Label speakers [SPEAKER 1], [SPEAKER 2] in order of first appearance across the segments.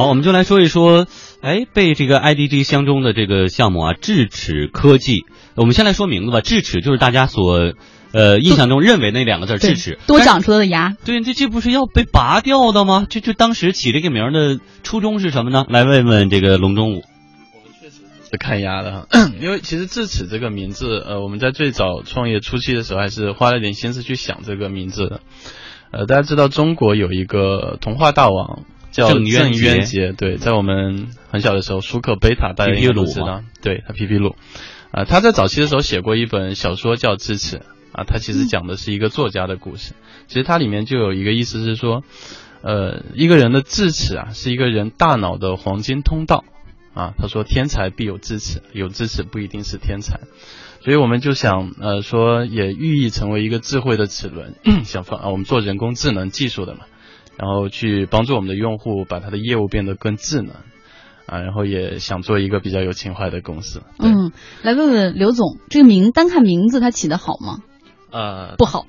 [SPEAKER 1] 好，我们就来说一说，哎，被这个 IDG 相中的这个项目啊，智齿科技。我们先来说名字吧，智齿就是大家所呃印象中认为那两个字，智齿
[SPEAKER 2] 多长出来的牙。
[SPEAKER 1] 对，这这不是要被拔掉的吗？这这当时起这个名的初衷是什么呢？来问问这个龙中武。
[SPEAKER 3] 我们确实是看牙的哈，因为其实智齿这个名字，呃，我们在最早创业初期的时候，还是花了点心思去想这个名字的。呃，大家知道中国有一个童话大王。叫郑渊洁，对，在我们很小的时候，舒克贝塔大家都知道，对他皮皮鲁，啊，他在早期的时候写过一本小说叫《智齿》，啊，他其实讲的是一个作家的故事，其实它里面就有一个意思是说，呃，一个人的智齿啊，是一个人大脑的黄金通道，啊，他说天才必有智齿，有智齿不一定是天才，所以我们就想，呃，说也寓意成为一个智慧的齿轮，想放啊，我们做人工智能技术的嘛。然后去帮助我们的用户把他的业务变得更智能，啊，然后也想做一个比较有情怀的公司。
[SPEAKER 2] 嗯，来问问刘总，这个名单看名字他起的好吗？
[SPEAKER 3] 呃，
[SPEAKER 2] 不好。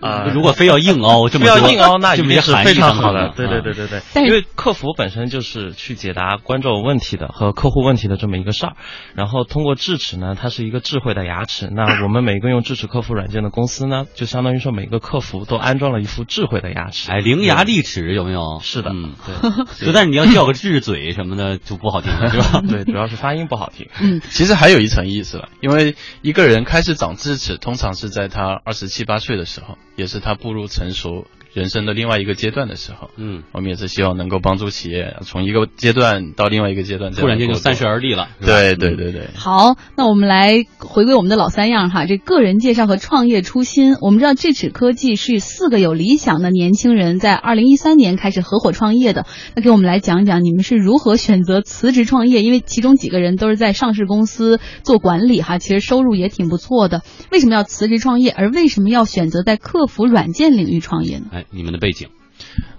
[SPEAKER 3] 啊，
[SPEAKER 1] 如果非要硬凹，这么
[SPEAKER 4] 要硬凹，那
[SPEAKER 1] 就
[SPEAKER 4] 定是非常好的。对
[SPEAKER 1] 对
[SPEAKER 4] 对对对，因为客服本身就是去解答观众问题的和客户问题的这么一个事儿。然后通过智齿呢，它是一个智慧的牙齿。那我们每个用智齿客服软件的公司呢，就相当于说每个客服都安装了一副智慧的牙齿。
[SPEAKER 1] 哎，伶牙俐齿有没有？
[SPEAKER 4] 是的，
[SPEAKER 1] 嗯，对。但是你要叫个智嘴什么的就不好听了，是吧？
[SPEAKER 4] 对，主要是发音不好听。
[SPEAKER 2] 嗯，
[SPEAKER 3] 其实还有一层意思了，因为一个人开始长智齿，通常是在他二十七八岁的时候，也是他步入。成熟人生的另外一个阶段的时候，
[SPEAKER 1] 嗯，
[SPEAKER 3] 我们也是希望能够帮助企业从一个阶段到另外一个阶段，
[SPEAKER 1] 突然间就三十而立了。
[SPEAKER 3] 对对对对。
[SPEAKER 2] 好，那我们来回归我们的老三样哈，这个人介绍和创业初心。我们知道智齿科技是四个有理想的年轻人在二零一三年开始合伙创业的。那给我们来讲讲你们是如何选择辞职创业？因为其中几个人都是在上市公司做管理哈，其实收入也挺不错的。为什么要辞职创业？而为什么要选择在客服软件领域创业呢？
[SPEAKER 1] 哎，你们的背景，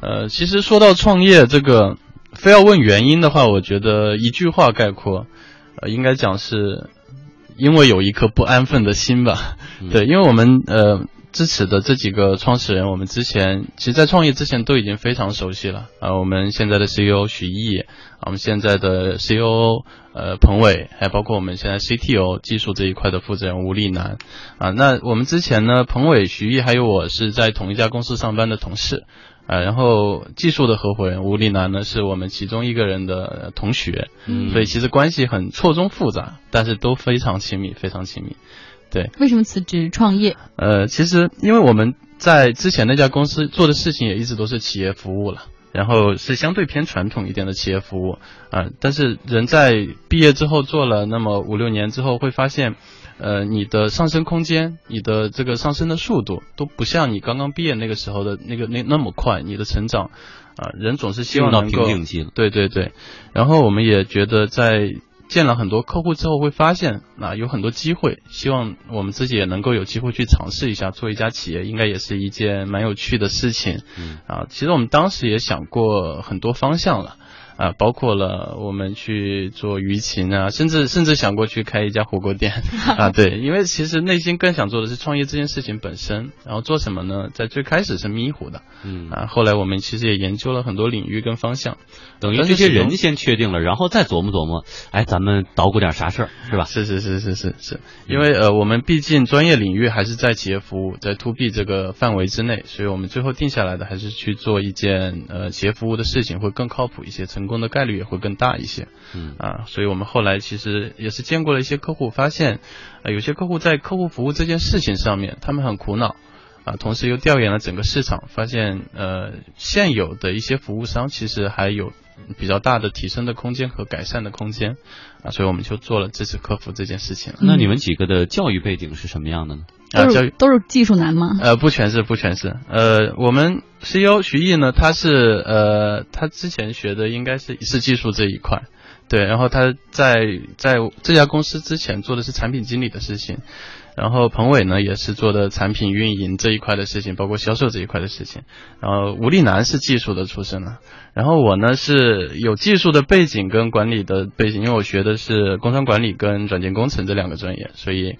[SPEAKER 3] 呃，其实说到创业这个，非要问原因的话，我觉得一句话概括，呃，应该讲是，因为有一颗不安分的心吧。对，因为我们呃支持的这几个创始人，我们之前其实，在创业之前都已经非常熟悉了啊。我们现在的 CEO 许毅，我们现在的 CEO 呃彭伟，还包括我们现在 CTO 技术这一块的负责人吴立南啊。那我们之前呢，彭伟、许毅还有我是在同一家公司上班的同事。啊，然后技术的合伙人吴立南呢，是我们其中一个人的同学，
[SPEAKER 1] 嗯，
[SPEAKER 3] 所以其实关系很错综复杂，但是都非常亲密，非常亲密。对，
[SPEAKER 2] 为什么辞职创业？
[SPEAKER 3] 呃，其实因为我们在之前那家公司做的事情也一直都是企业服务了，然后是相对偏传统一点的企业服务啊，但是人在毕业之后做了那么五六年之后，会发现。呃，你的上升空间，你的这个上升的速度都不像你刚刚毕业那个时候的那个那那么快。你的成长，啊，人总是希望能够对对对。然后我们也觉得，在见了很多客户之后，会发现啊，有很多机会，希望我们自己也能够有机会去尝试一下，做一家企业，应该也是一件蛮有趣的事情。
[SPEAKER 1] 嗯
[SPEAKER 3] 啊，其实我们当时也想过很多方向了。啊，包括了我们去做舆情啊，甚至甚至想过去开一家火锅店 啊，对，因为其实内心更想做的是创业这件事情本身。然后做什么呢？在最开始是迷糊的，
[SPEAKER 1] 嗯
[SPEAKER 3] 啊，后来我们其实也研究了很多领域跟方向，
[SPEAKER 1] 等于这些人先确定了，然后再琢磨琢磨，哎，咱们捣鼓点啥事儿，是吧？
[SPEAKER 3] 是是是是是是，因为呃，我们毕竟专业领域还是在企业服务，在 to B 这个范围之内，所以我们最后定下来的还是去做一件呃企业服务的事情会更靠谱一些，成。成功的概率也会更大一些，
[SPEAKER 1] 嗯。
[SPEAKER 3] 啊，所以我们后来其实也是见过了一些客户，发现，呃，有些客户在客户服务这件事情上面，他们很苦恼，啊，同时又调研了整个市场，发现，呃，现有的一些服务商其实还有比较大的提升的空间和改善的空间，啊，所以我们就做了支持客服这件事情。
[SPEAKER 1] 那你们几个的教育背景是什么样的呢？
[SPEAKER 3] 啊，
[SPEAKER 2] 教育都是技术男吗？
[SPEAKER 3] 呃，不全是，不全是。呃，我们 CEO 徐毅呢，他是呃，他之前学的应该是是技术这一块，对。然后他在在这家公司之前做的是产品经理的事情，然后彭伟呢也是做的产品运营这一块的事情，包括销售这一块的事情。然后吴立南是技术的出身了，然后我呢是有技术的背景跟管理的背景，因为我学的是工商管理跟软件工程这两个专业，所以。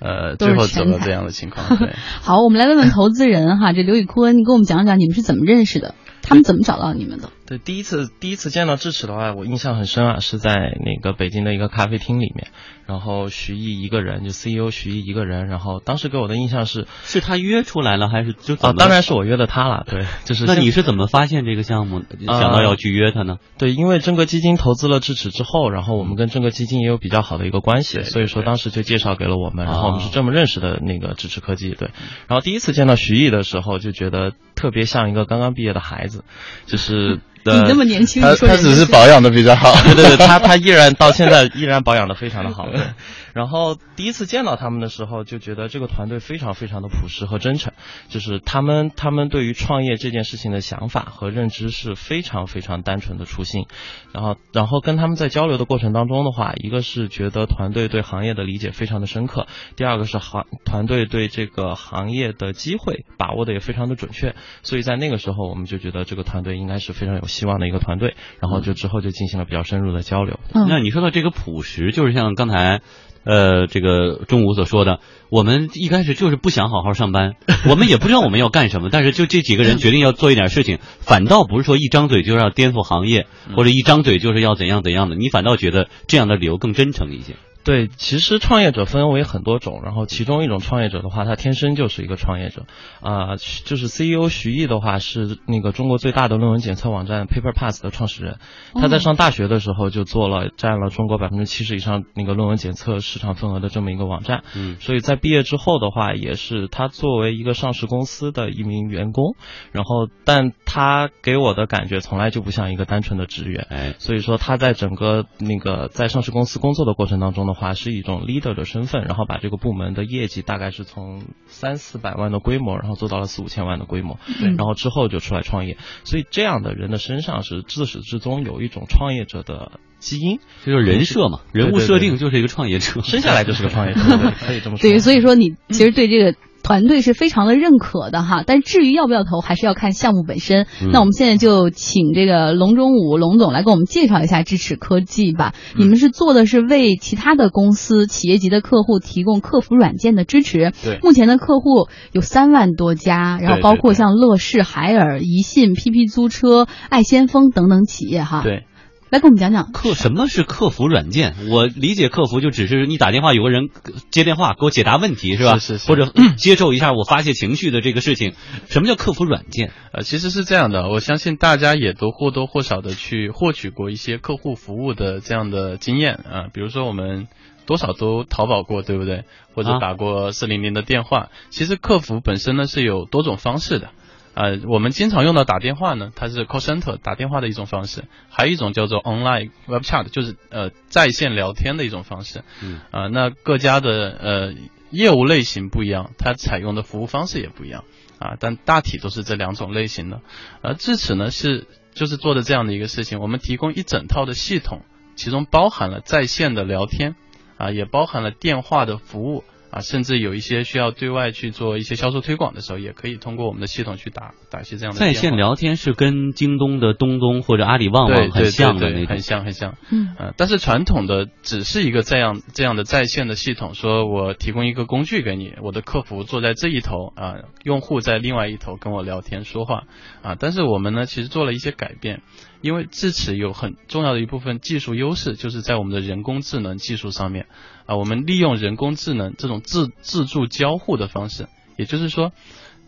[SPEAKER 3] 呃，最后走了这样的情况。对，
[SPEAKER 2] 好，我们来问问投资人哈，这刘宇坤，你给我们讲讲你们是怎么认识的？他们怎么找到你们的？
[SPEAKER 4] 对，第一次第一次见到智齿的话，我印象很深啊，是在那个北京的一个咖啡厅里面，然后徐艺一个人，就 CEO 徐艺一个人，然后当时给我的印象是，
[SPEAKER 1] 是他约出来了还是就
[SPEAKER 4] 啊？当然是我约的他了，对，就是。
[SPEAKER 1] 那你是怎么发现这个项目，想到要去约他呢？
[SPEAKER 4] 对，因为正格基金投资了智齿之后，然后我们跟正格基金也有比较好的一个关系，所以说当时就介绍给了我们，然后我们是这么认识的那个智齿科技，对。然后第一次见到徐艺的时候，就觉得特别像一个刚刚毕业的孩子，就是。
[SPEAKER 2] 你那么年轻，
[SPEAKER 3] 他他只是保养的比较好，
[SPEAKER 4] 对对对，他他依然到现在依然保养的非常的好。对，然后第一次见到他们的时候，就觉得这个团队非常非常的朴实和真诚，就是他们他们对于创业这件事情的想法和认知是非常非常单纯的初心。然后然后跟他们在交流的过程当中的话，一个是觉得团队对行业的理解非常的深刻，第二个是行团队对这个行业的机会把握的也非常的准确。所以在那个时候，我们就觉得这个团队应该是非常有。希望的一个团队，然后就之后就进行了比较深入的交流。
[SPEAKER 1] 那你说到这个朴实，就是像刚才，呃，这个中午所说的，我们一开始就是不想好好上班，我们也不知道我们要干什么，但是就这几个人决定要做一点事情，反倒不是说一张嘴就要颠覆行业，或者一张嘴就是要怎样怎样的，你反倒觉得这样的理由更真诚一些。
[SPEAKER 4] 对，其实创业者分为很多种，然后其中一种创业者的话，他天生就是一个创业者，啊，就是 CEO 徐毅的话是那个中国最大的论文检测网站 PaperPass 的创始人，他在上大学的时候就做了占了中国百分之七十以上那个论文检测市场份额的这么一个网站，嗯，所以在毕业之后的话，也是他作为一个上市公司的一名员工，然后但他给我的感觉从来就不像一个单纯的职员，哎，所以说他在整个那个在上市公司工作的过程当中呢。话是一种 leader 的身份，然后把这个部门的业绩大概是从三四百万的规模，然后做到了四五千万的规模，然后之后就出来创业。所以这样的人的身上是自始至终有一种创业者的基因，
[SPEAKER 1] 这就是人设嘛，人物设定就是一个创业者，
[SPEAKER 4] 生下来就是个创业者，可以这么说。
[SPEAKER 2] 对，所以说你其实对这个。团队是非常的认可的哈，但至于要不要投，还是要看项目本身。那我们现在就请这个龙中武龙总来给我们介绍一下支持科技吧。你们是做的是为其他的公司、企业级的客户提供客服软件的支持。
[SPEAKER 3] 对，
[SPEAKER 2] 目前的客户有三万多家，然后包括像乐视、海尔、宜信、PP 租车、爱先锋等等企业哈。
[SPEAKER 3] 对。
[SPEAKER 2] 来跟我们讲讲
[SPEAKER 1] 客什么是客服软件？我理解客服就只是你打电话有个人接电话给我解答问题是吧？
[SPEAKER 3] 是是。
[SPEAKER 1] 或者 接受一下我发泄情绪的这个事情。什么叫客服软件？
[SPEAKER 3] 呃，其实是这样的，我相信大家也都或多或少的去获取过一些客户服务的这样的经验啊，比如说我们多少都淘宝过，对不对？或者打过四零零的电话。其实客服本身呢是有多种方式的。呃，我们经常用到打电话呢，它是 call center 打电话的一种方式，还有一种叫做 online web chat，就是呃在线聊天的一种方式。嗯。啊，那各家的呃业务类型不一样，它采用的服务方式也不一样啊，但大体都是这两种类型的。而智齿呢是就是做的这样的一个事情，我们提供一整套的系统，其中包含了在线的聊天啊，也包含了电话的服务。啊，甚至有一些需要对外去做一些销售推广的时候，也可以通过我们的系统去打打一些这样的
[SPEAKER 1] 在线聊天，是跟京东的东东或者阿里旺旺很像的那种，
[SPEAKER 3] 很像很像。嗯，呃，但是传统的只是一个这样这样的在线的系统，说我提供一个工具给你，我的客服坐在这一头啊，用户在另外一头跟我聊天说话啊，但是我们呢，其实做了一些改变。因为智齿有很重要的一部分技术优势，就是在我们的人工智能技术上面啊，我们利用人工智能这种自自助交互的方式，也就是说，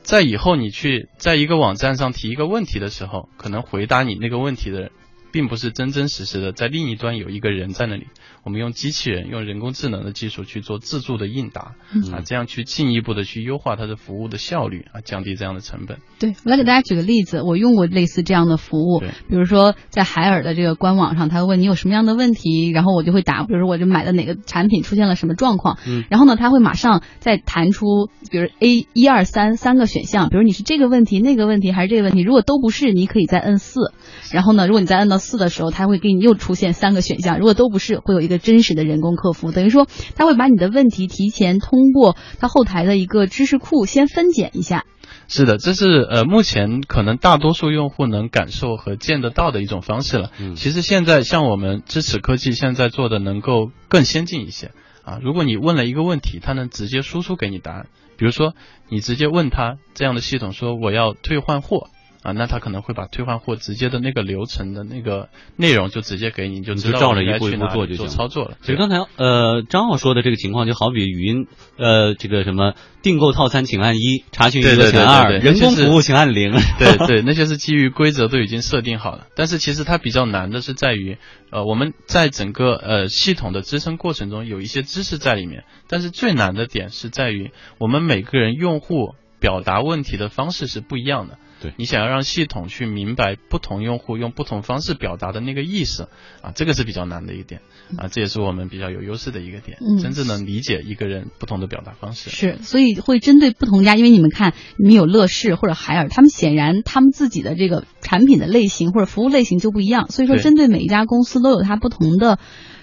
[SPEAKER 3] 在以后你去在一个网站上提一个问题的时候，可能回答你那个问题的人。并不是真真实实的在另一端有一个人在那里，我们用机器人、用人工智能的技术去做自助的应答，啊，这样去进一步的去优化它的服务的效率啊，降低这样的成本。
[SPEAKER 2] 对，我来给大家举个例子，我用过类似这样的服务，比如说在海尔的这个官网上，他会问你有什么样的问题，然后我就会答，比如说我就买的哪个产品出现了什么状况，嗯，然后呢，他会马上再弹出，比如 A 一二三三个选项，比如你是这个问题、那个问题还是这个问题，如果都不是，你可以再摁四，然后呢，如果你再摁到。四的时候，他会给你又出现三个选项，如果都不是，会有一个真实的人工客服，等于说他会把你的问题提前通过他后台的一个知识库先分拣一下。
[SPEAKER 3] 是的，这是呃目前可能大多数用户能感受和见得到的一种方式了。嗯，其实现在像我们支持科技现在做的能够更先进一些啊。如果你问了一个问题，它能直接输出给你答案。比如说你直接问他这样的系统说我要退换货。啊，那他可能会把退换货直接的那个流程的那个内容就直接给你，就
[SPEAKER 1] 你
[SPEAKER 3] 知道
[SPEAKER 1] 就照着一步一步做就行
[SPEAKER 3] 操作了。
[SPEAKER 1] 其实刚才呃张浩说的这个情况，就好比语音呃这个什么订购套餐请按一，查询余额请按二，人工服务请按零。
[SPEAKER 3] 对对，那些是基于规则都已经设定好了，但是其实它比较难的是在于，呃，我们在整个呃系统的支撑过程中有一些知识在里面，但是最难的点是在于我们每个人用户表达问题的方式是不一样的。
[SPEAKER 1] 对。
[SPEAKER 3] 你想要让系统去明白不同用户用不同方式表达的那个意思啊，这个是比较难的一点啊，这也是我们比较有优势的一个点，
[SPEAKER 2] 嗯。
[SPEAKER 3] 真正能理解一个人不同的表达方式。
[SPEAKER 2] 是，所以会针对不同家，因为你们看，你们有乐视或者海尔，他们显然他们自己的这个产品的类型或者服务类型就不一样，所以说针对每一家公司都有它不同的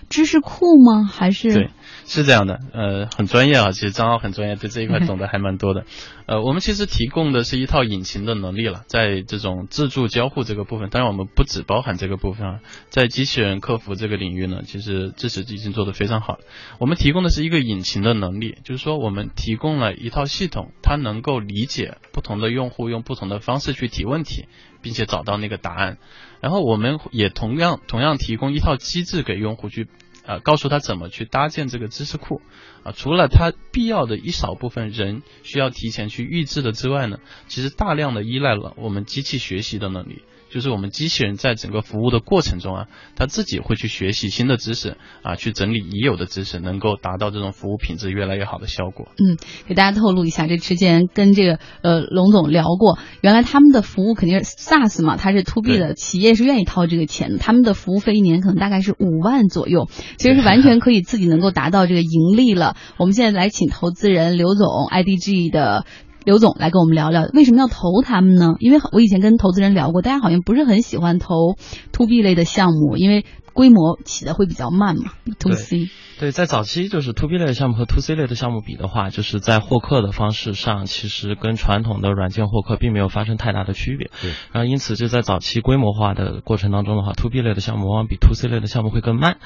[SPEAKER 2] 知识库吗？还是
[SPEAKER 3] 对，是这样的，呃，很专业啊，其实张浩很专业，对这一块懂得还蛮多的。呃，我们其实提供的是一套引擎的能力了，在这种自助交互这个部分，当然我们不只包含这个部分啊，在机器人客服这个领域呢，其实支持已经做得非常好。我们提供的是一个引擎的能力，就是说我们提供了一套系统，它能够理解不同的用户用不同的方式去提问题，并且找到那个答案。然后我们也同样同样提供一套机制给用户去啊，告诉他怎么去搭建这个知识库啊。除了他必要的一少部分人需要提前去预知的之外呢，其实大量的依赖了我们机器学习的能力。就是我们机器人在整个服务的过程中啊，它自己会去学习新的知识啊，去整理已有的知识，能够达到这种服务品质越来越好的效果。
[SPEAKER 2] 嗯，给大家透露一下，这之前跟这个呃龙总聊过，原来他们的服务肯定是 SaaS 嘛，它是 to B 的，企业是愿意掏这个钱的，他们的服务费一年可能大概是五万左右，其实是完全可以自己能够达到这个盈利了。我们现在来请投资人刘总，IDG 的。刘总来跟我们聊聊为什么要投他们呢？因为我以前跟投资人聊过，大家好像不是很喜欢投 to B 类的项目，因为规模起的会比较慢嘛，to C。
[SPEAKER 4] 对，在早期就是 to B 类的项目和 to C 类的项目比的话，就是在获客的方式上，其实跟传统的软件获客并没有发生太大的区别。
[SPEAKER 1] 对，
[SPEAKER 4] 然后因此就在早期规模化的过程当中的话，to B 类的项目往往比 to C 类的项目会更慢。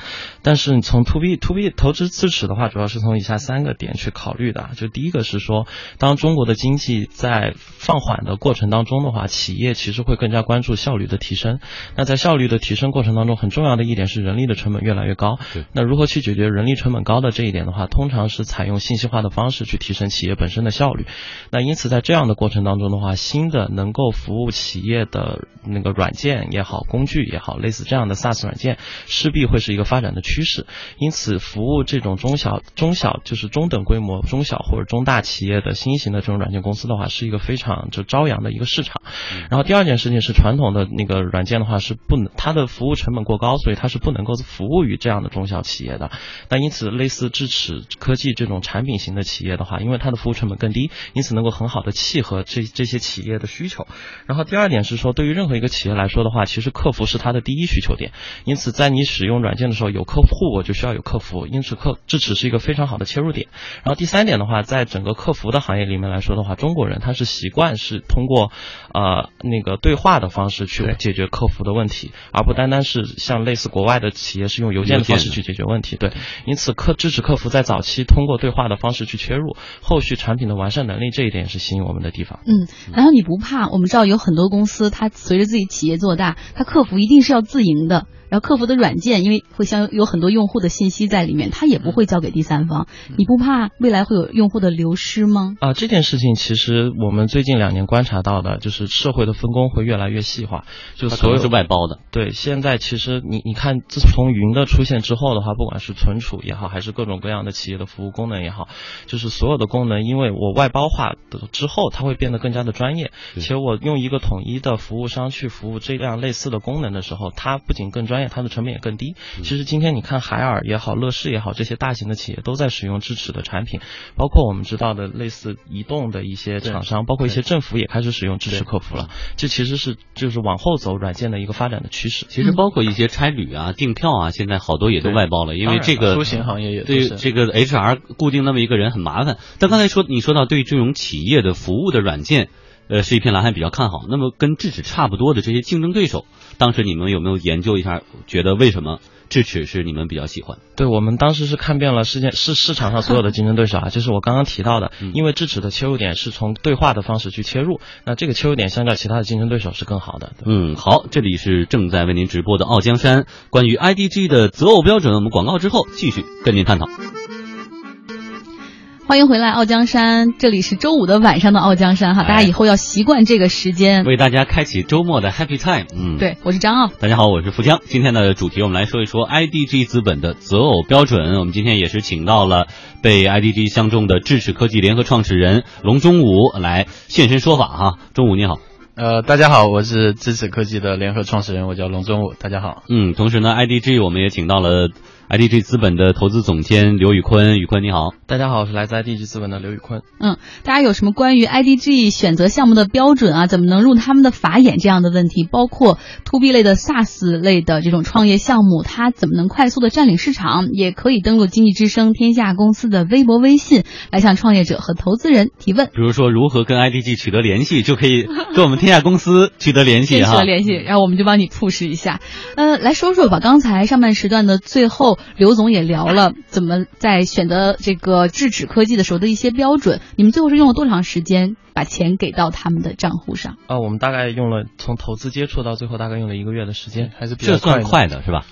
[SPEAKER 4] 但是你从 to B to B 投资支持的话，主要是从以下三个点去考虑的。就第一个是说，当中国的经济在放缓的过程当中的话，企业其实会更加关注效率的提升。那在效率的提升过程当中，很重要的一点是人力的成本越来越高。
[SPEAKER 1] 对，
[SPEAKER 4] 那如何去解决人力成本高的这一点的话，通常是采用信息化的方式去提升企业本身的效率。那因此在这样的过程当中的话，新的能够服务企业的那个软件也好，工具也好，类似这样的 SaaS 软件，势必会是一个发展的趋势。因此，服务这种中小、中小就是中等规模、中小或者中大企业的新型的这种软件公司的话，是一个非常就朝阳的一个市场。然后第二件事情是，传统的那个软件的话是不能，它的服务成本过高，所以它是不能够服务于这样的中小企业的。那因此，类似智齿科技这种产品型的企业的话，因为它的服务成本更低，因此能够很好的契合这这些企业的需求。然后第二点是说，对于任何一个企业来说的话，其实客服是它的第一需求点。因此，在你使用软件的时候，有客户我就需要有客服，因此客智齿是一个非常好的切入点。然后第三点的话，在整个客服的行业里面来说的话，中国人他是习惯是通过呃那个对话的方式去解决客服的问题，而不单单是像类似国外的企业是用邮件的方式去解决问题。对，因此客支持客服在早期通过对话的方式去切入，后续产品的完善能力这一点也是吸引我们的地方。
[SPEAKER 2] 嗯，然后你不怕？我们知道有很多公司，它随着自己企业做大，它客服一定是要自营的。然后客服的软件，因为会相有很多用户的信息在里面，它也不会交给第三方。你不怕未来会有用户的流失吗？
[SPEAKER 4] 啊、这件事情其实我们最近两年观察到的，就是社会的分工会越来越细化，就所有
[SPEAKER 1] 是外包的。
[SPEAKER 4] 对，现在其实你你看，自从云的出现之后的话，不管是存储也好，还是各种各样的企业的服务功能也好，就是所有的功能，因为我外包化的之后，它会变得更加的专业，
[SPEAKER 1] 对
[SPEAKER 4] 且我用一个统一的服务商去服务这样类似的功能的时候，它不仅更专业，它的成本也更低。其实今天你看海尔也好，乐视也好，这些大型的企业都在使用智齿的产品，包括我们知道的类似移动的一些厂商，包括一些政府也开始使用智齿客服了。这其实是就是往后走软件的一个发展的趋势。
[SPEAKER 1] 其实包括一些差旅啊、订票啊，现在好多也都外包了，因为这个
[SPEAKER 3] 出行行业也
[SPEAKER 1] 对这个 HR 固定那么一个人很麻烦。但刚才说你说到对这种企业的服务的软件，呃是一片蓝海比较看好。那么跟智齿差不多的这些竞争对手，当时你们有没有研究一下，觉得为什么？智齿是你们比较喜欢，
[SPEAKER 4] 对我们当时是看遍了世界市市场上所有的竞争对手啊，就是我刚刚提到的，因为智齿的切入点是从对话的方式去切入，那这个切入点相较其他的竞争对手是更好的。
[SPEAKER 1] 嗯，好，这里是正在为您直播的《傲江山》，关于 IDG 的择偶标准，我们广告之后继续跟您探讨。
[SPEAKER 2] 欢迎回来，傲江山。这里是周五的晚上的傲江山哈，大家以后要习惯这个时间，
[SPEAKER 1] 为大家开启周末的 Happy Time。
[SPEAKER 2] 嗯，对，我是张傲。
[SPEAKER 1] 大家好，我是富江。今天的主题，我们来说一说 IDG 资本的择偶标准。我们今天也是请到了被 IDG 相中的智齿科技联合创始人龙中武来现身说法哈。中武你好，
[SPEAKER 3] 呃，大家好，我是智齿科技的联合创始人，我叫龙中武。大家好，
[SPEAKER 1] 嗯，同时呢，IDG 我们也请到了。IDG 资本的投资总监刘宇坤，宇坤你好，
[SPEAKER 4] 大家好，我是来自 IDG 资本的刘宇坤。
[SPEAKER 2] 嗯，大家有什么关于 IDG 选择项目的标准啊？怎么能入他们的法眼？这样的问题，包括 To B 类的 SaaS 类的这种创业项目，它怎么能快速的占领市场？也可以登录经济之声天下公司的微博、微信来向创业者和投资人提问。
[SPEAKER 1] 比如说，如何跟 IDG 取得联系，就可以跟我们天下公司取得联系哈。
[SPEAKER 2] 取得联系，然后我们就帮你 push 一下。呃，来说说吧，刚才上半时段的最后。刘总也聊了怎么在选择这个智齿科技的时候的一些标准。你们最后是用了多长时间把钱给到他们的账户上？
[SPEAKER 4] 啊，我们大概用了从投资接触到最后大概用了一个月的时间，
[SPEAKER 3] 还是比较
[SPEAKER 1] 快的，是吧？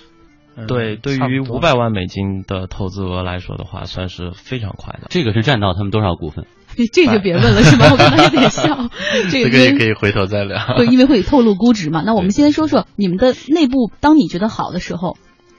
[SPEAKER 4] 对，对于五百万美金的投资额来说的话，算是非常快的。
[SPEAKER 1] 这个是占到他们多少股份？
[SPEAKER 2] 这就别问了，是吧？我刚才有点笑。
[SPEAKER 3] 这个 也可以回头再聊。
[SPEAKER 2] 对，因为会透露估值嘛。那我们先说说你们的内部，当你觉得好的时候。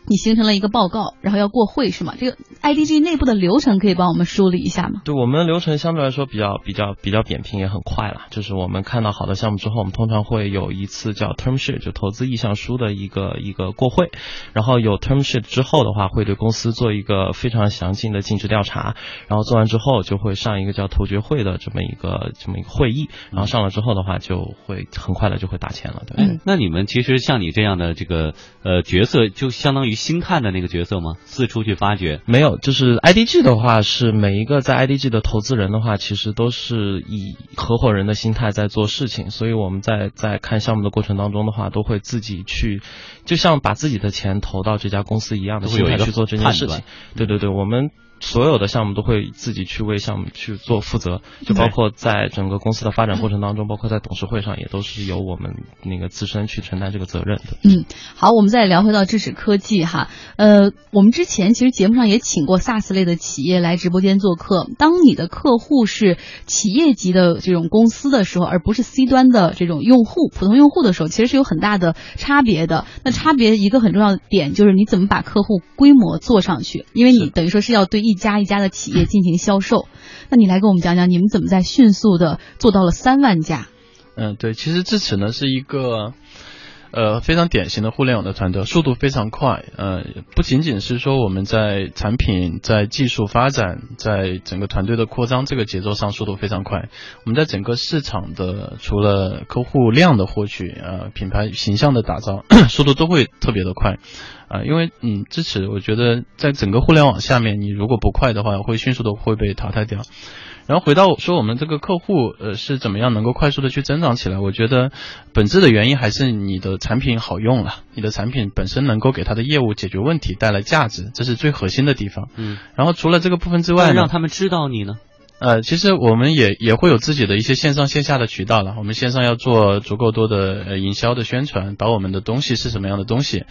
[SPEAKER 2] 你形成了一个报告，然后要过会是吗？这个 IDG 内部的流程可以帮我们梳理一下吗？
[SPEAKER 4] 对，我们的流程相对来说比较比较比较扁平，也很快了。就是我们看到好的项目之后，我们通常会有一次叫 term sheet，就投资意向书的一个一个过会。然后有 term sheet 之后的话，会对公司做一个非常详尽的尽职调查。然后做完之后，就会上一个叫投决会的这么一个这么一个会议。然后上了之后的话，就会很快的就会打钱了。对。
[SPEAKER 1] 嗯，那你们其实像你这样的这个呃角色，就相当于。星探的那个角色吗？四处去发掘？
[SPEAKER 4] 没有，就是 IDG 的话，是每一个在 IDG 的投资人的话，其实都是以合伙人的心态在做事情。所以我们在在看项目的过程当中的话，都会自己去，就像把自己的钱投到这家公司一样的心态去做这件事情。对对对，我们。所有的项目都会自己去为项目去做负责，就包括在整个公司的发展过程当中，包括在董事会上，也都是由我们那个自身去承担这个责任的。
[SPEAKER 2] 嗯，好，我们再聊回到智齿科技哈，呃，我们之前其实节目上也请过 SaaS 类的企业来直播间做客。当你的客户是企业级的这种公司的时候，而不是 C 端的这种用户、普通用户的时候，其实是有很大的差别的。那差别一个很重要的点就是你怎么把客户规模做上去，因为你等于说是要对。一家一家的企业进行销售，那你来跟我们讲讲，你们怎么在迅速的做到了三万家？
[SPEAKER 3] 嗯，对，其实智齿呢是一个。呃，非常典型的互联网的团队，速度非常快。呃，不仅仅是说我们在产品、在技术发展、在整个团队的扩张这个节奏上速度非常快，我们在整个市场的除了客户量的获取，呃，品牌形象的打造，速度都会特别的快。啊，因为嗯，支持，我觉得在整个互联网下面，你如果不快的话，会迅速的会被淘汰掉。然后回到说我们这个客户，呃，是怎么样能够快速的去增长起来？我觉得本质的原因还是你的产品好用了，你的产品本身能够给他的业务解决问题，带来价值，这是最核心的地方。
[SPEAKER 1] 嗯。
[SPEAKER 3] 然后除了这个部分之外，
[SPEAKER 1] 让他们知道你呢？
[SPEAKER 3] 呃，其实我们也也会有自己的一些线上线下的渠道了。我们线上要做足够多的呃营销的宣传，把我们的东西是什么样的东西，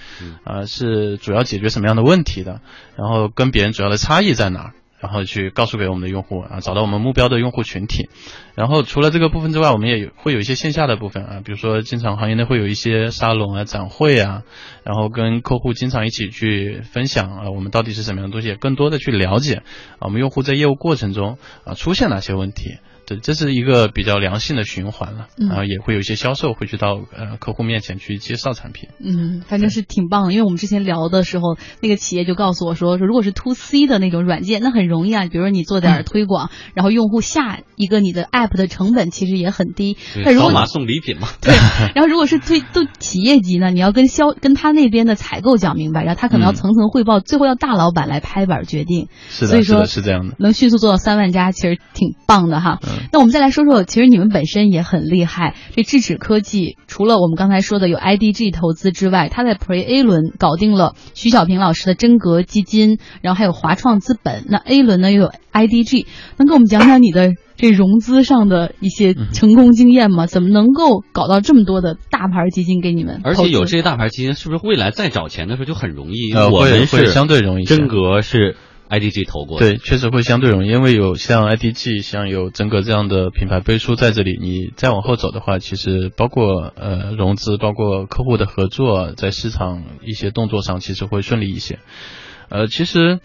[SPEAKER 3] 啊，是主要解决什么样的问题的，然后跟别人主要的差异在哪儿。然后去告诉给我们的用户啊，找到我们目标的用户群体。然后除了这个部分之外，我们也有会有一些线下的部分啊，比如说经常行业内会有一些沙龙啊、展会啊，然后跟客户经常一起去分享啊，我们到底是什么样的东西，更多的去了解啊，我们用户在业务过程中啊出现哪些问题。对，这是一个比较良性的循环了，然后也会有一些销售会去到呃客户面前去介绍产品。
[SPEAKER 2] 嗯，反正是挺棒的，因为我们之前聊的时候，那个企业就告诉我说，说如果是 to C 的那种软件，那很容易啊，比如说你做点推广，然后用户下一个你的 app 的成本其实也很低。
[SPEAKER 1] 扫码送礼品嘛。
[SPEAKER 2] 对。然后如果是推都企业级呢，你要跟销跟他那边的采购讲明白，然后他可能要层层汇报，最后要大老板来拍板决定。
[SPEAKER 3] 是的，
[SPEAKER 2] 所以说
[SPEAKER 3] 是这样的。
[SPEAKER 2] 能迅速做到三万家，其实挺棒的哈。那我们再来说说，其实你们本身也很厉害。这智齿科技除了我们刚才说的有 IDG 投资之外，它在 Pre A 轮搞定了徐小平老师的真格基金，然后还有华创资本。那 A 轮呢又有 IDG，能给我们讲讲你的这融资上的一些成功经验吗？怎么能够搞到这么多的大牌基金给你们？
[SPEAKER 1] 而且有这些大牌基金，是不是未来再找钱的时候就很容易？
[SPEAKER 3] 呃，
[SPEAKER 1] 我们
[SPEAKER 3] 是相对容易，
[SPEAKER 1] 真格是。IDG 投过
[SPEAKER 3] 对，确实会相对容易，因为有像 IDG、像有整个这样的品牌背书在这里，你再往后走的话，其实包括呃融资，包括客户的合作，在市场一些动作上，其实会顺利一些。呃，其实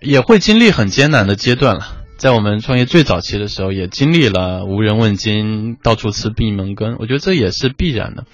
[SPEAKER 3] 也会经历很艰难的阶段了，在我们创业最早期的时候，也经历了无人问津、到处吃闭门羹，我觉得这也是必然的。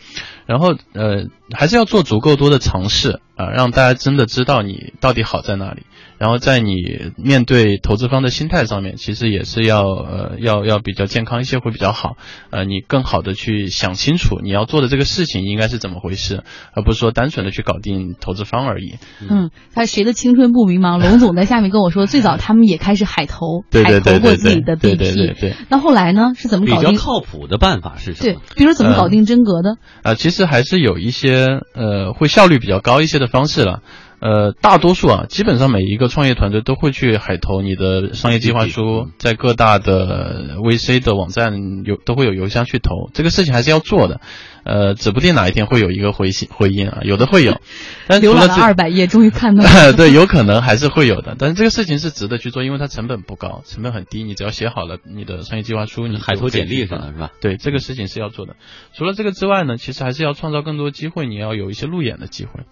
[SPEAKER 3] 然后呃，还是要做足够多的尝试啊，让大家真的知道你到底好在哪里。然后在你面对投资方的心态上面，其实也是要呃要要比较健康一些会比较好，呃你更好的去想清楚你要做的这个事情应该是怎么回事，而不是说单纯的去搞定投资方而已。
[SPEAKER 2] 嗯，他谁的青春不迷茫？龙总在下面跟我说，最早他们也开始海投，海投过自己的
[SPEAKER 3] BP。
[SPEAKER 2] 那后来呢？是怎么搞定？
[SPEAKER 1] 比较靠谱的办法是什
[SPEAKER 2] 么？对，比如怎么搞定真格的？
[SPEAKER 3] 啊，其实还是有一些呃会效率比较高一些的方式了。呃，大多数啊，基本上每一个创业团队都会去海投你的商业计划书，在各大的 VC 的网站有都会有邮箱去投，这个事情还是要做的。呃，指不定哪一天会有一个回信回音啊，有的会有。但
[SPEAKER 2] 浏览了二百页，终于看到
[SPEAKER 3] 了。对，有可能还是会有的，但是这个事情是值得去做，因为它成本不高，成本很低，你只要写好了你的商业计划书，你
[SPEAKER 1] 海投简历上
[SPEAKER 3] 了
[SPEAKER 1] 是吧？
[SPEAKER 3] 对，这个事情是要做的。除了这个之外呢，其实还是要创造更多机会，你要有一些路演的机会。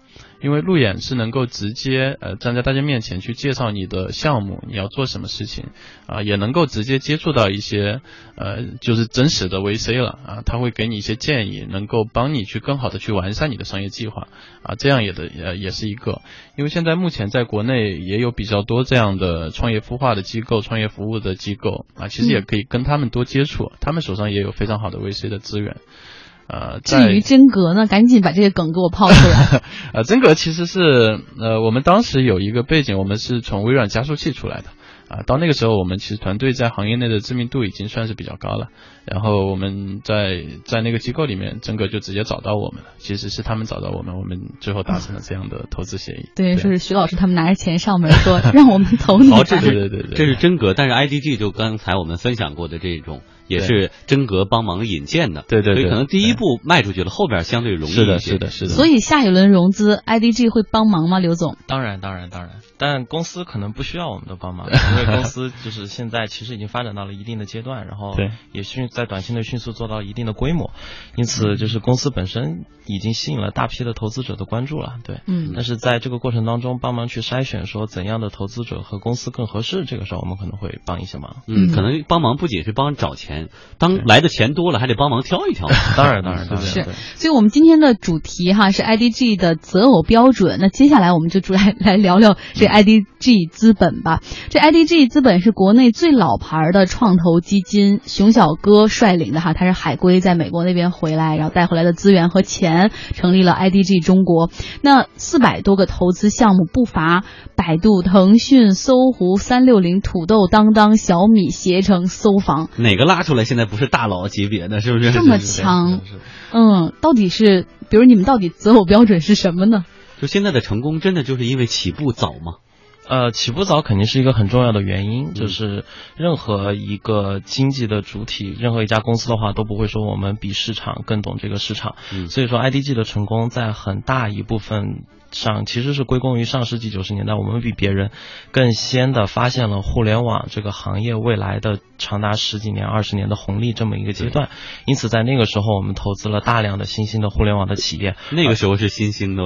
[SPEAKER 3] 因为路演是能够直接呃站在大家面前去介绍你的项目，你要做什么事情啊，也能够直接接触到一些呃就是真实的 VC 了啊，他会给你一些建议，能够帮你去更好的去完善你的商业计划啊，这样也的呃也是一个，因为现在目前在国内也有比较多这样的创业孵化的机构、创业服务的机构啊，其实也可以跟他们多接触，他们手上也有非常好的 VC 的资源。呃，
[SPEAKER 2] 至于真格呢，赶紧把这个梗给我抛出来。
[SPEAKER 3] 呃，真格其实是呃，我们当时有一个背景，我们是从微软加速器出来的啊。到那个时候，我们其实团队在行业内的知名度已经算是比较高了。然后我们在在那个机构里面，真格就直接找到我们了。其实是他们找到我们，我们最后达成了这样的投资协议。
[SPEAKER 2] 对，就是徐老师他们拿着钱上门说让我们投你。
[SPEAKER 1] 哦，这是
[SPEAKER 3] 对对对，
[SPEAKER 1] 这是真格。但是 IDG 就刚才我们分享过的这种。也是真格帮忙引荐的，
[SPEAKER 3] 对对，
[SPEAKER 1] 所以可能第一步迈出去了，后边相对容易一
[SPEAKER 3] 些。是的，是的，是的。
[SPEAKER 2] 所以下一轮融资，IDG 会帮忙吗？刘总？
[SPEAKER 4] 当然，当然，当然。但公司可能不需要我们的帮忙，因为公司就是现在其实已经发展到了一定的阶段，然后也迅在短期内迅速做到一定的规模，因此就是公司本身已经吸引了大批的投资者的关注了。对，嗯。但是在这个过程当中，帮忙去筛选说怎样的投资者和公司更合适，这个时候我们可能会帮一些忙。
[SPEAKER 1] 嗯，可能帮忙不仅是帮找钱。当来的钱多了，还得帮忙挑一挑。
[SPEAKER 3] 当然，当然，对
[SPEAKER 2] 是。所以，我们今天的主题哈是 IDG 的择偶标准。那接下来我们就主来来聊聊这 IDG 资本吧。这 IDG 资本是国内最老牌的创投基金，熊小哥率领的哈，他是海归，在美国那边回来，然后带回来的资源和钱，成立了 IDG 中国。那四百多个投资项目不乏百度、腾讯、搜狐、三六零、土豆、当当、小米、携程、搜房。
[SPEAKER 1] 哪个拉出来？现在不是大佬级别的，是不是
[SPEAKER 2] 这么强？嗯，到底是，比如你们到底择偶标准是什么呢？
[SPEAKER 1] 就现在的成功，真的就是因为起步早吗？
[SPEAKER 4] 呃，起步早肯定是一个很重要的原因。就是任何一个经济的主体，任何一家公司的话，都不会说我们比市场更懂这个市场。所以说，IDG 的成功在很大一部分。上其实是归功于上世纪九十年代，我们比别人更先的发现了互联网这个行业未来的长达十几年、二十年的红利这么一个阶段。因此，在那个时候，我们投资了大量的新兴的互联网的企业。
[SPEAKER 1] 那个时候是新兴的。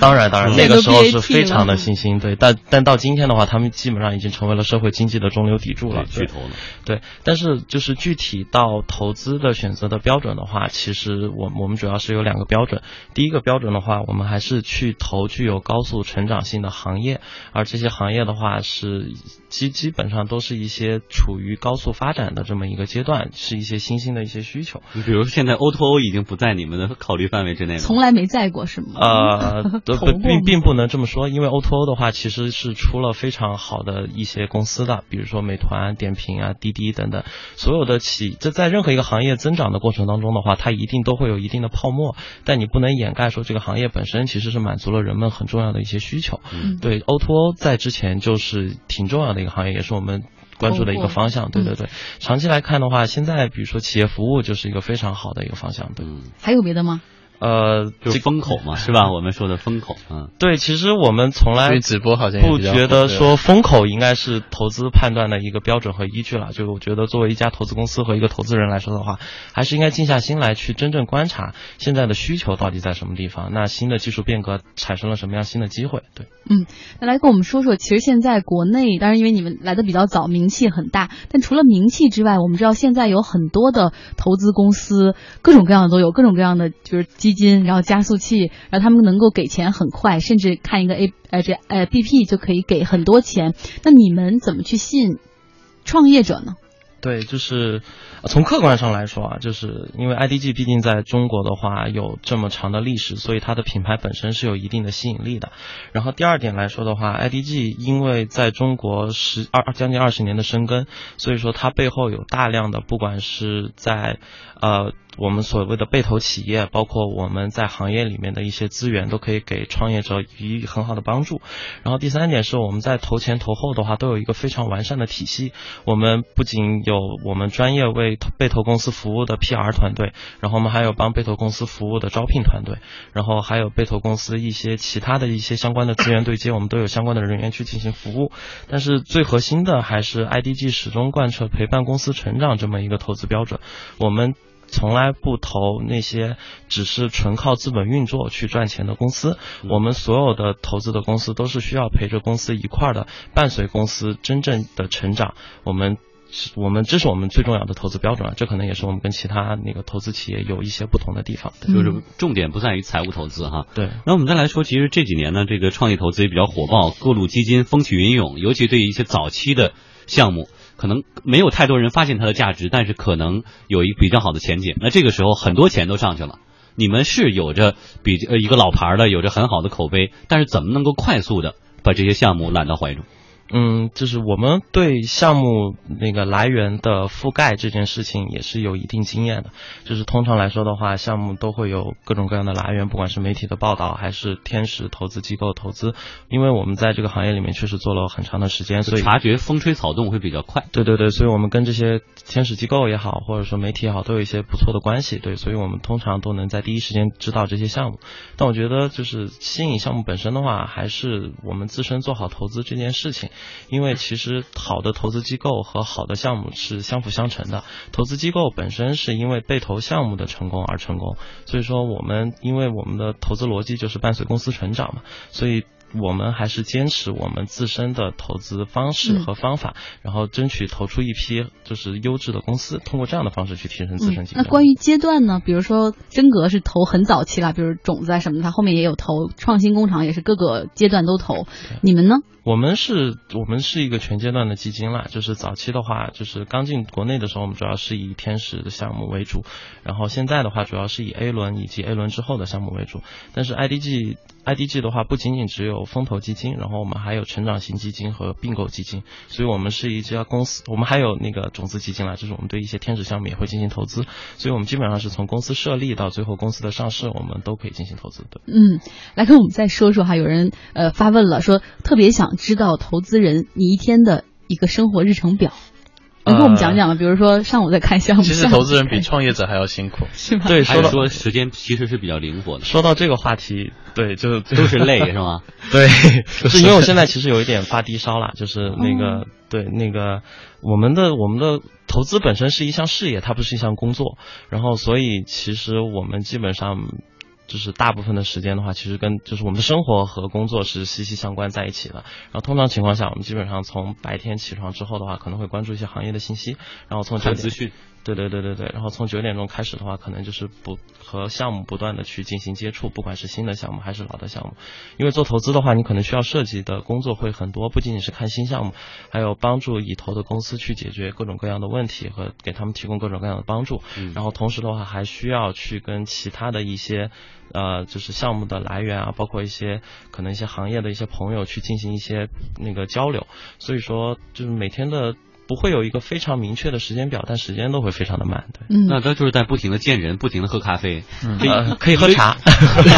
[SPEAKER 4] 当然，当然，那个时候是非常的新兴。对，但但到今天的话，他们基本上已经成为了社会经济的中流砥柱了，
[SPEAKER 1] 巨头了。
[SPEAKER 4] 对，但是就是具体到投资的选择的标准的话，其实我我们主要是有两个标准。第一个标准的话，我们还是去投。具有高速成长性的行业，而这些行业的话是基基本上都是一些处于高速发展的这么一个阶段，是一些新兴的一些需求。
[SPEAKER 1] 你比如，现在 O to O 已经不在你们的考虑范围之内了，
[SPEAKER 2] 从来没在过是吗？
[SPEAKER 4] 呃，并并不能这么说，因为 O to O 的话其实是出了非常好的一些公司的，比如说美团、点评啊、滴滴等等，所有的企，这在任何一个行业增长的过程当中的话，它一定都会有一定的泡沫，但你不能掩盖说这个行业本身其实是满足了人们很重要的一些需求。
[SPEAKER 1] 嗯
[SPEAKER 4] 对，O to O 在之前就是挺重要的一个行业，也是我们。关注的一个方向，对对对，长期来看的话，现在比如说企业服务就是一个非常好的一个方向，对。
[SPEAKER 1] 嗯，
[SPEAKER 2] 还有别的吗？
[SPEAKER 4] 呃，
[SPEAKER 1] 就是风口嘛，是吧？我们说的风口，嗯，
[SPEAKER 4] 对，其实我们从来
[SPEAKER 3] 直播好像
[SPEAKER 4] 不觉得说风口应该是投资判断的一个标准和依据了。就我觉得作为一家投资公司和一个投资人来说的话，还是应该静下心来去真正观察现在的需求到底在什么地方，那新的技术变革产生了什么样新的机会？对。
[SPEAKER 2] 嗯那来跟我们说说，其实现在国内，当然因为你们来的比较早，名气很大，但除了名气之外，我们知道现在有很多的投资公司，各种各样的都有，各种各样的就是基基金，然后加速器，然后他们能够给钱很快，甚至看一个 A 呃这呃 BP 就可以给很多钱。那你们怎么去信创业者呢？
[SPEAKER 4] 对，就是从客观上来说啊，就是因为 IDG 毕竟在中国的话有这么长的历史，所以它的品牌本身是有一定的吸引力的。然后第二点来说的话，IDG 因为在中国十二将近二十年的深耕，所以说它背后有大量的不管是在呃我们所谓的被投企业，包括我们在行业里面的一些资源，都可以给创业者予以很好的帮助。然后第三点是我们在投前投后的话，都有一个非常完善的体系。我们不仅有我们专业为投被投公司服务的 PR 团队，然后我们还有帮被投公司服务的招聘团队，然后还有被投公司一些其他的一些相关的资源对接，我们都有相关的人员去进行服务。但是最核心的还是 IDG 始终贯彻陪伴公司成长这么一个投资标准。我们从来不投那些只是纯靠资本运作去赚钱的公司。我们所有的投资的公司都是需要陪着公司一块儿的，伴随公司真正的成长。我们是我们这是我们最重要的投资标准啊，这可能也是我们跟其他那个投资企业有一些不同的地方。
[SPEAKER 1] 就是重点不在于财务投资哈。
[SPEAKER 4] 对，
[SPEAKER 1] 那我们再来说，其实这几年呢，这个创业投资也比较火爆，各路基金风起云涌，尤其对于一些早期的项目，可能没有太多人发现它的价值，但是可能有一比较好的前景。那这个时候很多钱都上去了。你们是有着比呃一个老牌儿的，有着很好的口碑，但是怎么能够快速的把这些项目揽到怀中？
[SPEAKER 4] 嗯，就是我们对项目那个来源的覆盖这件事情也是有一定经验的。就是通常来说的话，项目都会有各种各样的来源，不管是媒体的报道还是天使投资机构投资。因为我们在这个行业里面确实做了很长的时间，所以
[SPEAKER 1] 察觉风吹草动会比较快。
[SPEAKER 4] 对对对，所以我们跟这些天使机构也好，或者说媒体也好，都有一些不错的关系。对，所以我们通常都能在第一时间知道这些项目。但我觉得，就是吸引项目本身的话，还是我们自身做好投资这件事情。因为其实好的投资机构和好的项目是相辅相成的。投资机构本身是因为被投项目的成功而成功，所以说我们因为我们的投资逻辑就是伴随公司成长嘛，所以。我们还是坚持我们自身的投资方式和方法，然后争取投出一批就是优质的公司，通过这样的方式去提升自身。
[SPEAKER 2] 那关于阶段呢？比如说真格是投很早期了，比如种子啊什么的，它后面也有投，创新工厂也是各个阶段都投。你们呢？
[SPEAKER 4] 我们是，我们是一个全阶段的基金啦。就是早期的话，就是刚进国内的时候，我们主要是以天使的项目为主，然后现在的话，主要是以 A 轮以及 A 轮之后的项目为主。但是 IDG IDG 的话，不仅仅只有风投基金，然后我们还有成长型基金和并购基金，所以我们是一家公司，我们还有那个种子基金啦，就是我们对一些天使项目也会进行投资，所以我们基本上是从公司设立到最后公司的上市，我们都可以进行投资的。
[SPEAKER 2] 嗯，来跟我们再说说哈，有人呃发问了，说特别想知道投资人你一天的一个生活日程表。能跟我们讲讲吗？比如说上午在看项目，
[SPEAKER 3] 其实投资人比创业者还要辛苦，
[SPEAKER 2] 是吧？
[SPEAKER 4] 对，说到
[SPEAKER 1] 说时间其实是比较灵活的。
[SPEAKER 4] 说到这个话题，对，就
[SPEAKER 1] 都是累是吗？
[SPEAKER 4] 对，是因为我现在其实有一点发低烧了，就是那个、对那个我们的我们的投资本身是一项事业，它不是一项工作，然后所以其实我们基本上。就是大部分的时间的话，其实跟就是我们的生活和工作是息息相关在一起的。然后通常情况下，我们基本上从白天起床之后的话，可能会关注一些行业的信息，然后从
[SPEAKER 1] 这个资讯。
[SPEAKER 4] 对对对对对。对，然后从九点钟开始的话，可能就是不和项目不断的去进行接触，不管是新的项目还是老的项目，因为做投资的话，你可能需要涉及的工作会很多，不仅仅是看新项目，还有帮助已投的公司去解决各种各样的问题和给他们提供各种各样的帮助，
[SPEAKER 1] 嗯。
[SPEAKER 4] 然后同时的话还需要去跟其他的一些呃就是项目的来源啊，包括一些可能一些行业的一些朋友去进行一些那个交流，所以说就是每天的。不会有一个非常明确的时间表，但时间都会非常的慢，对。
[SPEAKER 2] 嗯，
[SPEAKER 1] 那他就是在不停的见人，不停的喝咖啡，
[SPEAKER 4] 呃，可以喝茶。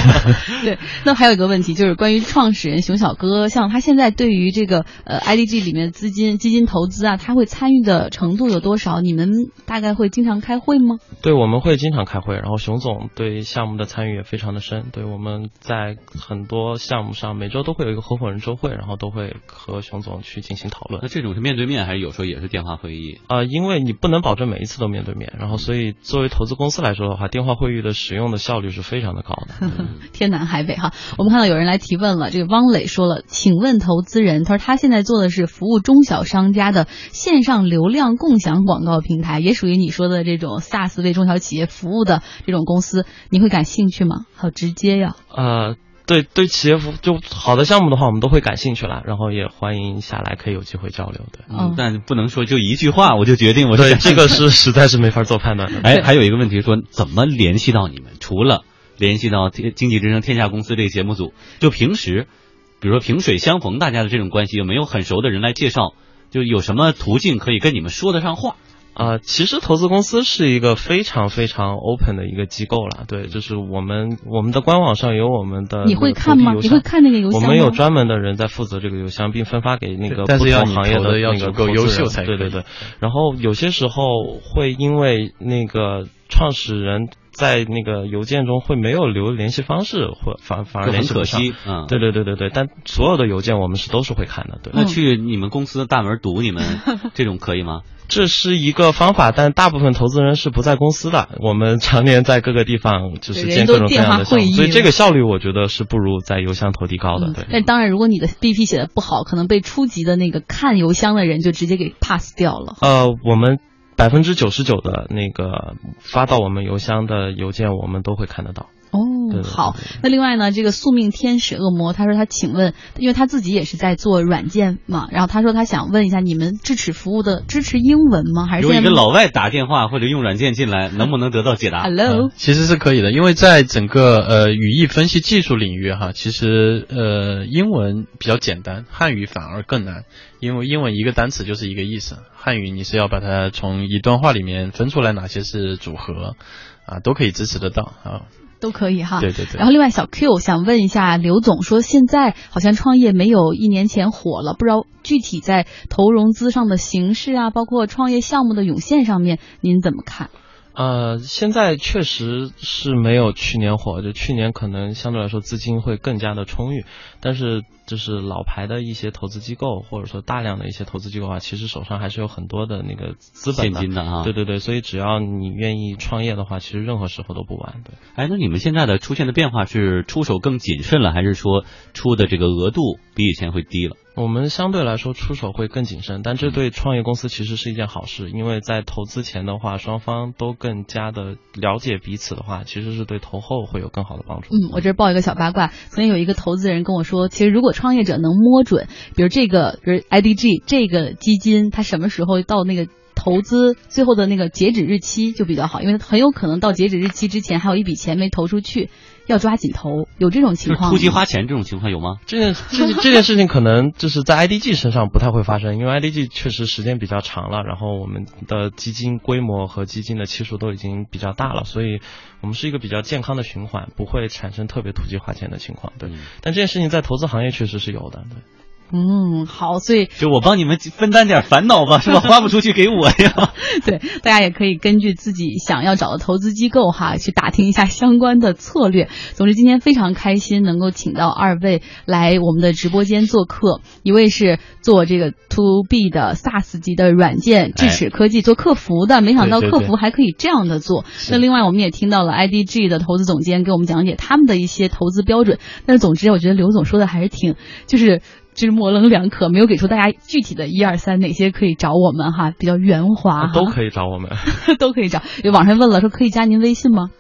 [SPEAKER 2] 对，那还有一个问题就是关于创始人熊小哥，像他现在对于这个呃 IDG 里面的资金基金投资啊，他会参与的程度有多少？你们大概会经常开会吗？
[SPEAKER 4] 对，我们会经常开会，然后熊总对项目的参与也非常的深。对，我们在很多项目上每周都会有一个合伙人周会，然后都会和熊总去进行讨论
[SPEAKER 1] 那。这种是面对面，还是有时候也是电话会议？
[SPEAKER 4] 呃，因为你不能保证每一次都面对面，然后所以作为投资公司来说的话，电话会议的使用的效率是非常的高的。
[SPEAKER 2] 天南海北哈，我们看到有人来提问了，这个汪磊说了，请问投资人，他说他现在做的是服务中小商家的线上流量共享广告平台，也属于你说的这种 SaaS 为中小企业服务的这种公司，你会感兴趣吗？好直接呀，
[SPEAKER 4] 呃，对对，企业服就好的项目的话，我们都会感兴趣啦，然后也欢迎下来可以有机会交流。对，
[SPEAKER 2] 哦
[SPEAKER 1] 嗯，但不能说就一句话我就决定我是
[SPEAKER 4] 对，这个是实在是没法做判断的。
[SPEAKER 1] 哎，还有一个问题说，怎么联系到你们？除了联系到天经济之声天下公司这个节目组，就平时，比如说萍水相逢，大家的这种关系，有没有很熟的人来介绍？就有什么途径可以跟你们说得上话？
[SPEAKER 4] 啊、其实投资公司是一个非常非常 open 的一个机构了，对，就是我们我们的官网上有我们的
[SPEAKER 2] 你会看吗？你会看那个邮箱吗？
[SPEAKER 4] 我们有专门的人在负责这个邮箱，并分发给那个不同行业
[SPEAKER 3] 的
[SPEAKER 4] 那个
[SPEAKER 3] 够
[SPEAKER 4] 投资人
[SPEAKER 3] 优秀才
[SPEAKER 4] 对对对。然后有些时候会因为那个创始人在那个邮件中会没有留联系方式，或反反而
[SPEAKER 1] 就很可
[SPEAKER 4] 联系不上。
[SPEAKER 1] 惜，嗯，
[SPEAKER 4] 对对对对对，但所有的邮件我们是都是会看的，对。
[SPEAKER 1] 那去你们公司的大门堵你们，这种可以吗？
[SPEAKER 4] 这是一个方法，但大部分投资人是不在公司的。我们常年在各个地方就是
[SPEAKER 2] 对
[SPEAKER 4] 见各种各样的项目，
[SPEAKER 2] 人都电话会议
[SPEAKER 4] 所以这个效率我觉得是不如在邮箱投递高的。
[SPEAKER 2] 嗯
[SPEAKER 4] 对，
[SPEAKER 2] 但当然，如果你的 BP 写的不好，可能被初级的那个看邮箱的人就直接给 pass 掉了。
[SPEAKER 4] 呃，我们百分之九十九的那个发到我们邮箱的邮件，我们都会看得到。
[SPEAKER 2] 好。那另外呢，这个宿命天使恶魔，他说他请问，因为他自己也是在做软件嘛，然后他说他想问一下，你们支持服务的支持英文吗？还是
[SPEAKER 1] 如果
[SPEAKER 2] 现在
[SPEAKER 1] 一个老外打电话或者用软件进来，能不能得到解答
[SPEAKER 2] ？Hello？
[SPEAKER 3] 其实是可以的，因为在整个呃语义分析技术领域哈，其实呃英文比较简单，汉语反而更难，因为英文一个单词就是一个意思，汉语你是要把它从一段话里面分出来哪些是组合，啊都可以支持得到啊。
[SPEAKER 2] 都可以哈。
[SPEAKER 3] 对对对
[SPEAKER 2] 然后另外小 Q 想问一下刘总，说现在好像创业没有一年前火了，不知道具体在投融资上的形式啊，包括创业项目的涌现上面，您怎么看？
[SPEAKER 4] 呃，现在确实是没有去年火，就去年可能相对来说资金会更加的充裕，但是就是老牌的一些投资机构或者说大量的一些投资机构啊，其实手上还是有很多的那个资本
[SPEAKER 1] 现金的啊
[SPEAKER 4] 对对对，所以只要你愿意创业的话，其实任何时候都不晚。对。
[SPEAKER 1] 哎，那你们现在的出现的变化是出手更谨慎了，还是说出的这个额度比以前会低了？
[SPEAKER 4] 我们相对来说出手会更谨慎，但这对创业公司其实是一件好事，因为在投资前的话，双方都更加的了解彼此的话，其实是对投后会有更好的帮助。
[SPEAKER 2] 嗯，我这儿报一个小八卦。昨天有一个投资人跟我说，其实如果创业者能摸准，比如这个，比如 IDG 这个基金，它什么时候到那个投资最后的那个截止日期就比较好，因为很有可能到截止日期之前还有一笔钱没投出去，要抓紧投。有这种情况
[SPEAKER 1] 突击花钱这种情况有吗？
[SPEAKER 4] 这件这件这件事情可能就是在 IDG 身上不太会发生，因为 IDG 确实时间比较长了，然后我们的基金规模和基金的期数都已经比较大了，所以我们是一个比较健康的循环，不会产生特别突击花钱的情况。对，
[SPEAKER 1] 嗯
[SPEAKER 4] 但这件事情在投资行业确实是有的。对。
[SPEAKER 2] 嗯，好，所以
[SPEAKER 1] 就我帮你们分担点烦恼吧，是吧？花不出去给我呀。
[SPEAKER 2] 对大家也可以根据自己想要找的投资机构哈，去打听一下相关的策略。总之，今天非常开心能够请到二位来我们的直播间做客，一位是做这个 to B 的 SaaS 级的软件智齿科技做客服的，没想到客服还可以这样的做。那另外我们也听到了 IDG 的投资总监给我们讲解他们的一些投资标准。但是总之，我觉得刘总说的还是挺就是。就是模棱两可，没有给出大家具体的一二三哪些可以找我们哈，比较圆滑，
[SPEAKER 4] 都可以找我们，
[SPEAKER 2] 都可以找。有网上问了，说可以加您微信吗？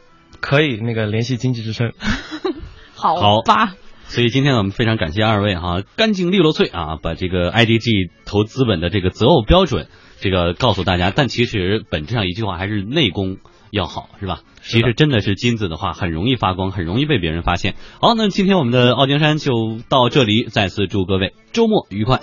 [SPEAKER 4] 可以，那个联系经济之声。
[SPEAKER 2] 好
[SPEAKER 1] 好
[SPEAKER 2] 吧。
[SPEAKER 1] 所以今天我们非常感谢二位哈，干净利落脆啊，把这个 IDG 投资本的这个择偶标准这个告诉大家。但其实本质上一句话还是内功要好，是吧？其实真的是金子的话，很容易发光，很容易被别人发现。好，那今天我们的傲江山就到这里，再次祝各位周末愉快。